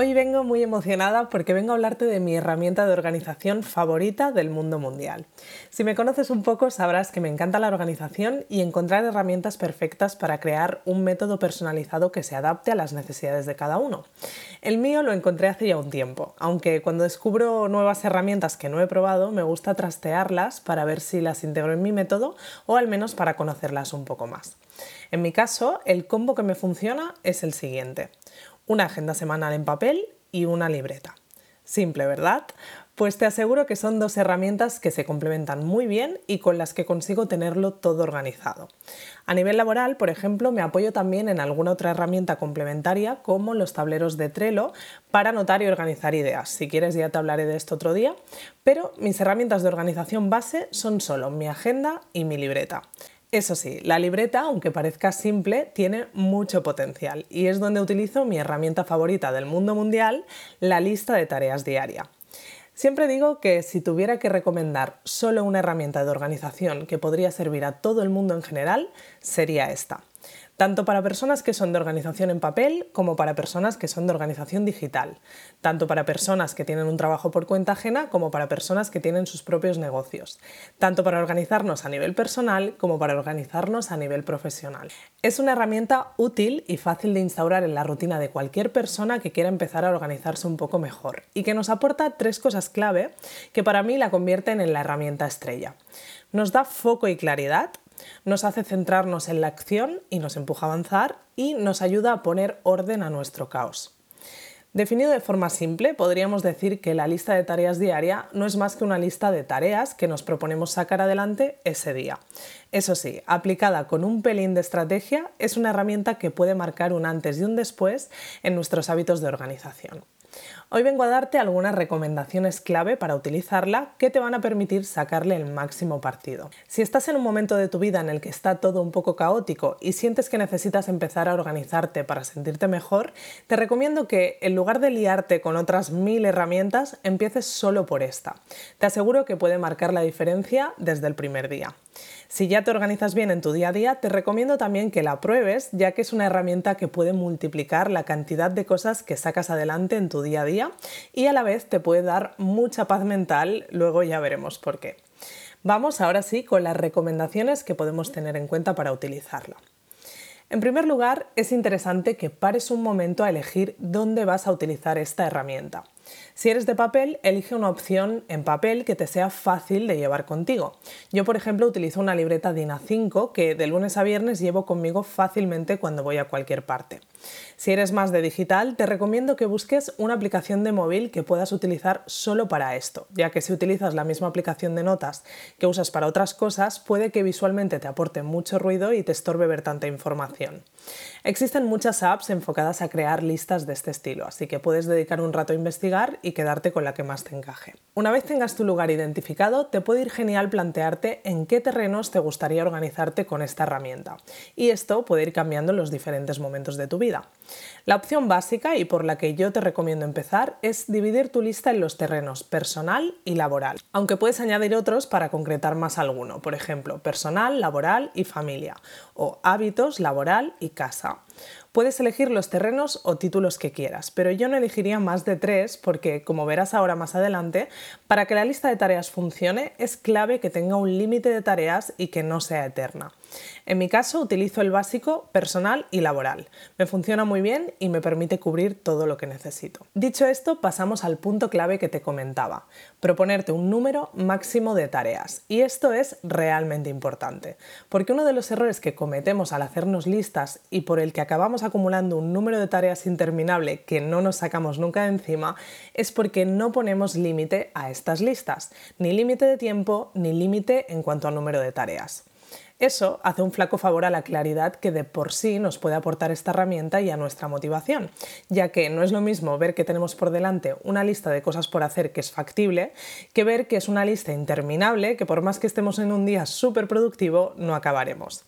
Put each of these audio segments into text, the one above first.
Hoy vengo muy emocionada porque vengo a hablarte de mi herramienta de organización favorita del mundo mundial. Si me conoces un poco sabrás que me encanta la organización y encontrar herramientas perfectas para crear un método personalizado que se adapte a las necesidades de cada uno. El mío lo encontré hace ya un tiempo, aunque cuando descubro nuevas herramientas que no he probado me gusta trastearlas para ver si las integro en mi método o al menos para conocerlas un poco más. En mi caso, el combo que me funciona es el siguiente una agenda semanal en papel y una libreta. Simple, ¿verdad? Pues te aseguro que son dos herramientas que se complementan muy bien y con las que consigo tenerlo todo organizado. A nivel laboral, por ejemplo, me apoyo también en alguna otra herramienta complementaria como los tableros de Trello para anotar y organizar ideas. Si quieres ya te hablaré de esto otro día, pero mis herramientas de organización base son solo mi agenda y mi libreta. Eso sí, la libreta, aunque parezca simple, tiene mucho potencial y es donde utilizo mi herramienta favorita del mundo mundial, la lista de tareas diaria. Siempre digo que si tuviera que recomendar solo una herramienta de organización que podría servir a todo el mundo en general, sería esta tanto para personas que son de organización en papel como para personas que son de organización digital, tanto para personas que tienen un trabajo por cuenta ajena como para personas que tienen sus propios negocios, tanto para organizarnos a nivel personal como para organizarnos a nivel profesional. Es una herramienta útil y fácil de instaurar en la rutina de cualquier persona que quiera empezar a organizarse un poco mejor y que nos aporta tres cosas clave que para mí la convierten en la herramienta estrella. Nos da foco y claridad, nos hace centrarnos en la acción y nos empuja a avanzar y nos ayuda a poner orden a nuestro caos. Definido de forma simple, podríamos decir que la lista de tareas diaria no es más que una lista de tareas que nos proponemos sacar adelante ese día. Eso sí, aplicada con un pelín de estrategia, es una herramienta que puede marcar un antes y un después en nuestros hábitos de organización. Hoy vengo a darte algunas recomendaciones clave para utilizarla que te van a permitir sacarle el máximo partido. Si estás en un momento de tu vida en el que está todo un poco caótico y sientes que necesitas empezar a organizarte para sentirte mejor, te recomiendo que en lugar de liarte con otras mil herramientas, empieces solo por esta. Te aseguro que puede marcar la diferencia desde el primer día. Si ya te organizas bien en tu día a día, te recomiendo también que la pruebes, ya que es una herramienta que puede multiplicar la cantidad de cosas que sacas adelante en tu día a día y a la vez te puede dar mucha paz mental, luego ya veremos por qué. Vamos ahora sí con las recomendaciones que podemos tener en cuenta para utilizarla. En primer lugar, es interesante que pares un momento a elegir dónde vas a utilizar esta herramienta. Si eres de papel, elige una opción en papel que te sea fácil de llevar contigo. Yo, por ejemplo, utilizo una libreta DIN A5 que de lunes a viernes llevo conmigo fácilmente cuando voy a cualquier parte. Si eres más de digital, te recomiendo que busques una aplicación de móvil que puedas utilizar solo para esto, ya que si utilizas la misma aplicación de notas que usas para otras cosas, puede que visualmente te aporte mucho ruido y te estorbe ver tanta información. Existen muchas apps enfocadas a crear listas de este estilo, así que puedes dedicar un rato a investigar y quedarte con la que más te encaje. Una vez tengas tu lugar identificado, te puede ir genial plantearte en qué terrenos te gustaría organizarte con esta herramienta. Y esto puede ir cambiando en los diferentes momentos de tu vida. La opción básica y por la que yo te recomiendo empezar es dividir tu lista en los terrenos personal y laboral, aunque puedes añadir otros para concretar más alguno, por ejemplo, personal, laboral y familia, o hábitos, laboral y casa. Puedes elegir los terrenos o títulos que quieras, pero yo no elegiría más de tres porque, como verás ahora más adelante, para que la lista de tareas funcione es clave que tenga un límite de tareas y que no sea eterna. En mi caso utilizo el básico personal y laboral. Me funciona muy bien y me permite cubrir todo lo que necesito. Dicho esto, pasamos al punto clave que te comentaba, proponerte un número máximo de tareas. Y esto es realmente importante, porque uno de los errores que cometemos al hacernos listas y por el que acabamos acumulando un número de tareas interminable que no nos sacamos nunca de encima es porque no ponemos límite a estas listas, ni límite de tiempo ni límite en cuanto al número de tareas. Eso hace un flaco favor a la claridad que de por sí nos puede aportar esta herramienta y a nuestra motivación, ya que no es lo mismo ver que tenemos por delante una lista de cosas por hacer que es factible, que ver que es una lista interminable que por más que estemos en un día súper productivo no acabaremos.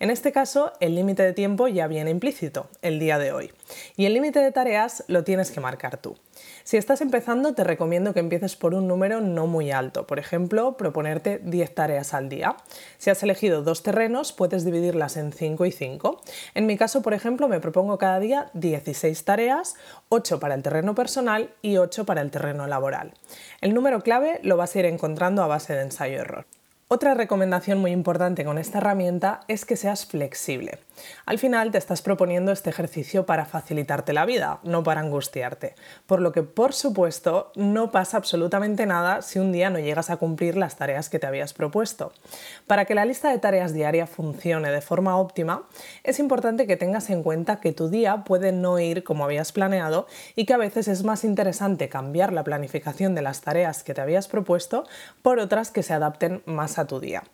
En este caso, el límite de tiempo ya viene implícito, el día de hoy. Y el límite de tareas lo tienes que marcar tú. Si estás empezando, te recomiendo que empieces por un número no muy alto. Por ejemplo, proponerte 10 tareas al día. Si has elegido dos terrenos, puedes dividirlas en 5 y 5. En mi caso, por ejemplo, me propongo cada día 16 tareas, 8 para el terreno personal y 8 para el terreno laboral. El número clave lo vas a ir encontrando a base de ensayo-error. Otra recomendación muy importante con esta herramienta es que seas flexible. Al final te estás proponiendo este ejercicio para facilitarte la vida, no para angustiarte. Por lo que, por supuesto, no pasa absolutamente nada si un día no llegas a cumplir las tareas que te habías propuesto. Para que la lista de tareas diaria funcione de forma óptima, es importante que tengas en cuenta que tu día puede no ir como habías planeado y que a veces es más interesante cambiar la planificación de las tareas que te habías propuesto por otras que se adapten más a tu día.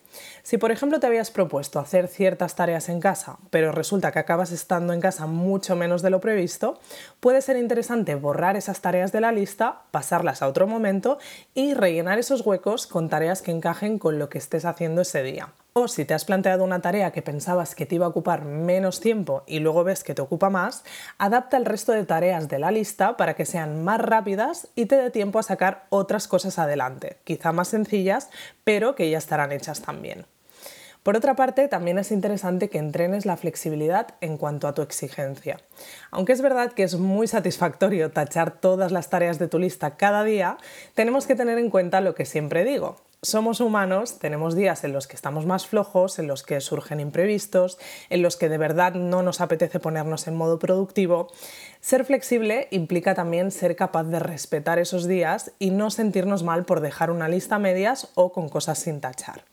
Si por ejemplo te habías propuesto hacer ciertas tareas en casa, pero resulta que acabas estando en casa mucho menos de lo previsto, puede ser interesante borrar esas tareas de la lista, pasarlas a otro momento y rellenar esos huecos con tareas que encajen con lo que estés haciendo ese día. O si te has planteado una tarea que pensabas que te iba a ocupar menos tiempo y luego ves que te ocupa más, adapta el resto de tareas de la lista para que sean más rápidas y te dé tiempo a sacar otras cosas adelante, quizá más sencillas, pero que ya estarán hechas también. Por otra parte, también es interesante que entrenes la flexibilidad en cuanto a tu exigencia. Aunque es verdad que es muy satisfactorio tachar todas las tareas de tu lista cada día, tenemos que tener en cuenta lo que siempre digo, somos humanos, tenemos días en los que estamos más flojos, en los que surgen imprevistos, en los que de verdad no nos apetece ponernos en modo productivo. Ser flexible implica también ser capaz de respetar esos días y no sentirnos mal por dejar una lista a medias o con cosas sin tachar.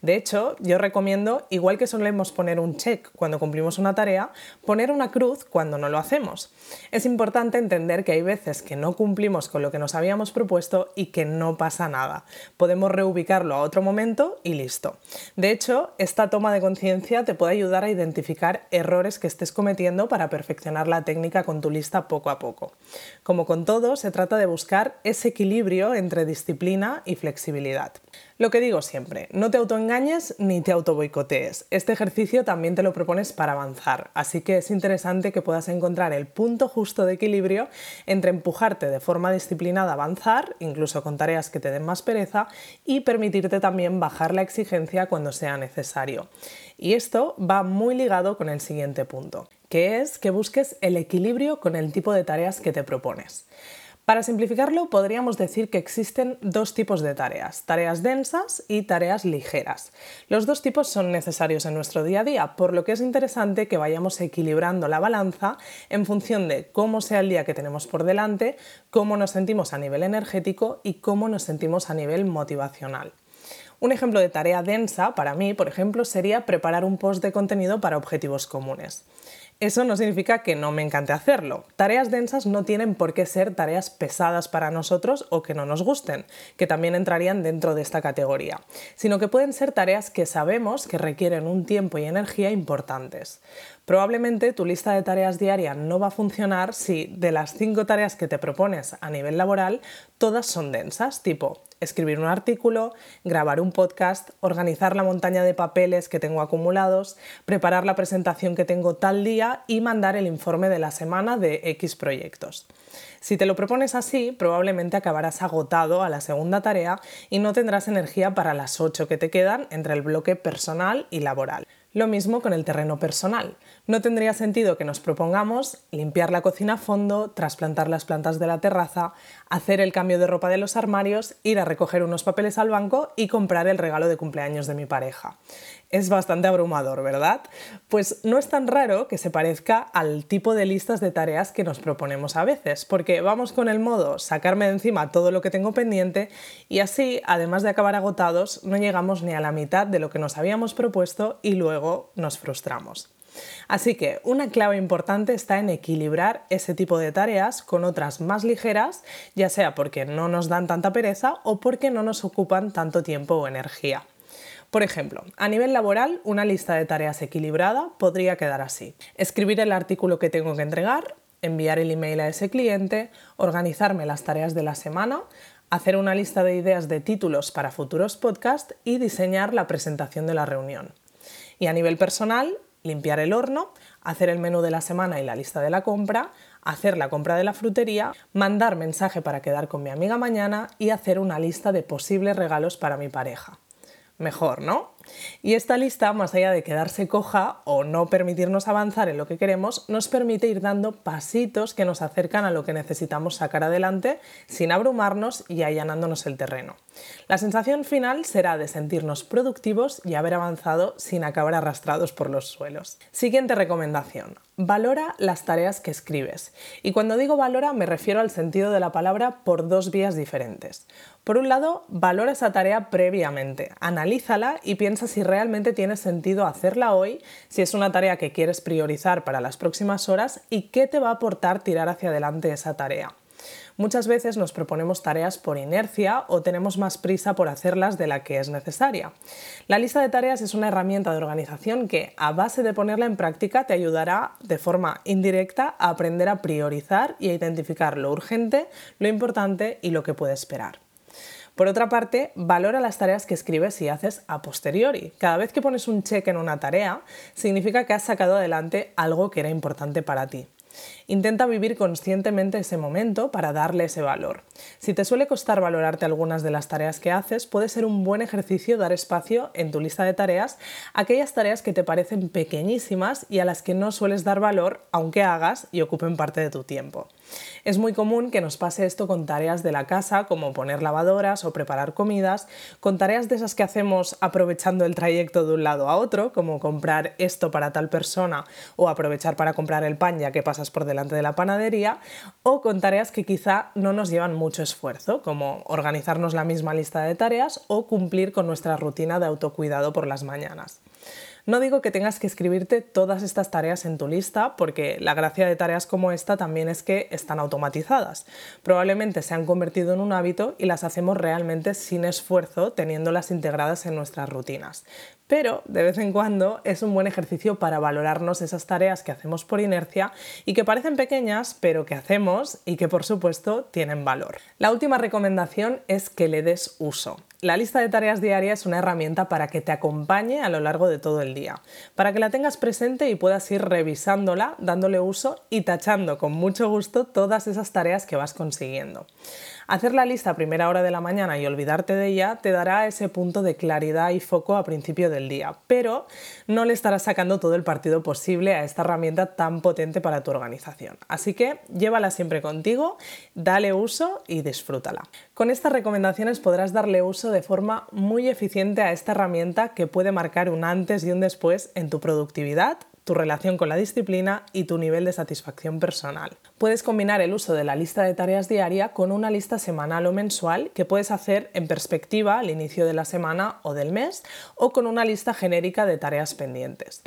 De hecho, yo recomiendo, igual que solemos poner un check cuando cumplimos una tarea, poner una cruz cuando no lo hacemos. Es importante entender que hay veces que no cumplimos con lo que nos habíamos propuesto y que no pasa nada. Podemos reubicarlo a otro momento y listo. De hecho, esta toma de conciencia te puede ayudar a identificar errores que estés cometiendo para perfeccionar la técnica con tu lista poco a poco. Como con todo, se trata de buscar ese equilibrio entre disciplina y flexibilidad. Lo que digo siempre, no te autoengañes ni te autoboicotees. Este ejercicio también te lo propones para avanzar, así que es interesante que puedas encontrar el punto justo de equilibrio entre empujarte de forma disciplinada a avanzar, incluso con tareas que te den más pereza, y permitirte también bajar la exigencia cuando sea necesario. Y esto va muy ligado con el siguiente punto, que es que busques el equilibrio con el tipo de tareas que te propones. Para simplificarlo, podríamos decir que existen dos tipos de tareas, tareas densas y tareas ligeras. Los dos tipos son necesarios en nuestro día a día, por lo que es interesante que vayamos equilibrando la balanza en función de cómo sea el día que tenemos por delante, cómo nos sentimos a nivel energético y cómo nos sentimos a nivel motivacional. Un ejemplo de tarea densa para mí, por ejemplo, sería preparar un post de contenido para objetivos comunes. Eso no significa que no me encante hacerlo. Tareas densas no tienen por qué ser tareas pesadas para nosotros o que no nos gusten, que también entrarían dentro de esta categoría, sino que pueden ser tareas que sabemos que requieren un tiempo y energía importantes. Probablemente tu lista de tareas diaria no va a funcionar si de las cinco tareas que te propones a nivel laboral, todas son densas, tipo escribir un artículo, grabar un podcast, organizar la montaña de papeles que tengo acumulados, preparar la presentación que tengo tal día y mandar el informe de la semana de X proyectos. Si te lo propones así, probablemente acabarás agotado a la segunda tarea y no tendrás energía para las 8 que te quedan entre el bloque personal y laboral. Lo mismo con el terreno personal. No tendría sentido que nos propongamos limpiar la cocina a fondo, trasplantar las plantas de la terraza, hacer el cambio de ropa de los armarios, ir a recoger unos papeles al banco y comprar el regalo de cumpleaños de mi pareja. Es bastante abrumador, ¿verdad? Pues no es tan raro que se parezca al tipo de listas de tareas que nos proponemos a veces, porque vamos con el modo sacarme de encima todo lo que tengo pendiente y así, además de acabar agotados, no llegamos ni a la mitad de lo que nos habíamos propuesto y luego nos frustramos. Así que una clave importante está en equilibrar ese tipo de tareas con otras más ligeras, ya sea porque no nos dan tanta pereza o porque no nos ocupan tanto tiempo o energía. Por ejemplo, a nivel laboral, una lista de tareas equilibrada podría quedar así. Escribir el artículo que tengo que entregar, enviar el email a ese cliente, organizarme las tareas de la semana, hacer una lista de ideas de títulos para futuros podcasts y diseñar la presentación de la reunión. Y a nivel personal, limpiar el horno, hacer el menú de la semana y la lista de la compra, hacer la compra de la frutería, mandar mensaje para quedar con mi amiga mañana y hacer una lista de posibles regalos para mi pareja mejor, ¿no? Y esta lista, más allá de quedarse coja o no permitirnos avanzar en lo que queremos, nos permite ir dando pasitos que nos acercan a lo que necesitamos sacar adelante sin abrumarnos y allanándonos el terreno. La sensación final será de sentirnos productivos y haber avanzado sin acabar arrastrados por los suelos. Siguiente recomendación. Valora las tareas que escribes. Y cuando digo valora me refiero al sentido de la palabra por dos vías diferentes. Por un lado, valora esa tarea previamente, analízala y piensa si realmente tiene sentido hacerla hoy, si es una tarea que quieres priorizar para las próximas horas y qué te va a aportar tirar hacia adelante esa tarea. Muchas veces nos proponemos tareas por inercia o tenemos más prisa por hacerlas de la que es necesaria. La lista de tareas es una herramienta de organización que, a base de ponerla en práctica, te ayudará de forma indirecta a aprender a priorizar y a identificar lo urgente, lo importante y lo que puede esperar. Por otra parte, valora las tareas que escribes y haces a posteriori. Cada vez que pones un cheque en una tarea, significa que has sacado adelante algo que era importante para ti. Intenta vivir conscientemente ese momento para darle ese valor. Si te suele costar valorarte algunas de las tareas que haces, puede ser un buen ejercicio dar espacio en tu lista de tareas a aquellas tareas que te parecen pequeñísimas y a las que no sueles dar valor aunque hagas y ocupen parte de tu tiempo. Es muy común que nos pase esto con tareas de la casa como poner lavadoras o preparar comidas, con tareas de esas que hacemos aprovechando el trayecto de un lado a otro, como comprar esto para tal persona o aprovechar para comprar el pan ya que pasas por delante de la panadería, o con tareas que quizá no nos llevan mucho esfuerzo, como organizarnos la misma lista de tareas o cumplir con nuestra rutina de autocuidado por las mañanas. No digo que tengas que escribirte todas estas tareas en tu lista, porque la gracia de tareas como esta también es que están automatizadas. Probablemente se han convertido en un hábito y las hacemos realmente sin esfuerzo, teniéndolas integradas en nuestras rutinas. Pero de vez en cuando es un buen ejercicio para valorarnos esas tareas que hacemos por inercia y que parecen pequeñas, pero que hacemos y que por supuesto tienen valor. La última recomendación es que le des uso. La lista de tareas diarias es una herramienta para que te acompañe a lo largo de todo el día, para que la tengas presente y puedas ir revisándola, dándole uso y tachando con mucho gusto todas esas tareas que vas consiguiendo. Hacer la lista a primera hora de la mañana y olvidarte de ella te dará ese punto de claridad y foco a principio del día, pero no le estarás sacando todo el partido posible a esta herramienta tan potente para tu organización. Así que llévala siempre contigo, dale uso y disfrútala. Con estas recomendaciones podrás darle uso de forma muy eficiente a esta herramienta que puede marcar un antes y un después en tu productividad tu relación con la disciplina y tu nivel de satisfacción personal. Puedes combinar el uso de la lista de tareas diaria con una lista semanal o mensual que puedes hacer en perspectiva al inicio de la semana o del mes o con una lista genérica de tareas pendientes.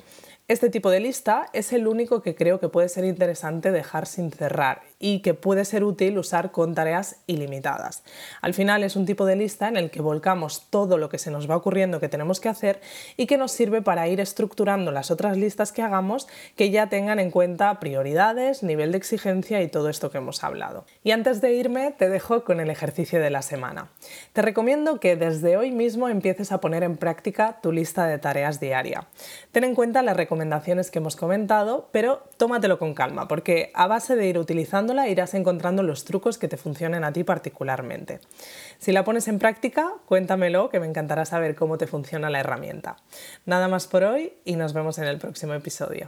Este tipo de lista es el único que creo que puede ser interesante dejar sin cerrar y que puede ser útil usar con tareas ilimitadas. Al final es un tipo de lista en el que volcamos todo lo que se nos va ocurriendo que tenemos que hacer y que nos sirve para ir estructurando las otras listas que hagamos que ya tengan en cuenta prioridades, nivel de exigencia y todo esto que hemos hablado. Y antes de irme te dejo con el ejercicio de la semana. Te recomiendo que desde hoy mismo empieces a poner en práctica tu lista de tareas diaria. Ten en cuenta las recomendaciones recomendaciones que hemos comentado, pero tómatelo con calma, porque a base de ir utilizándola irás encontrando los trucos que te funcionen a ti particularmente. Si la pones en práctica, cuéntamelo, que me encantará saber cómo te funciona la herramienta. Nada más por hoy y nos vemos en el próximo episodio.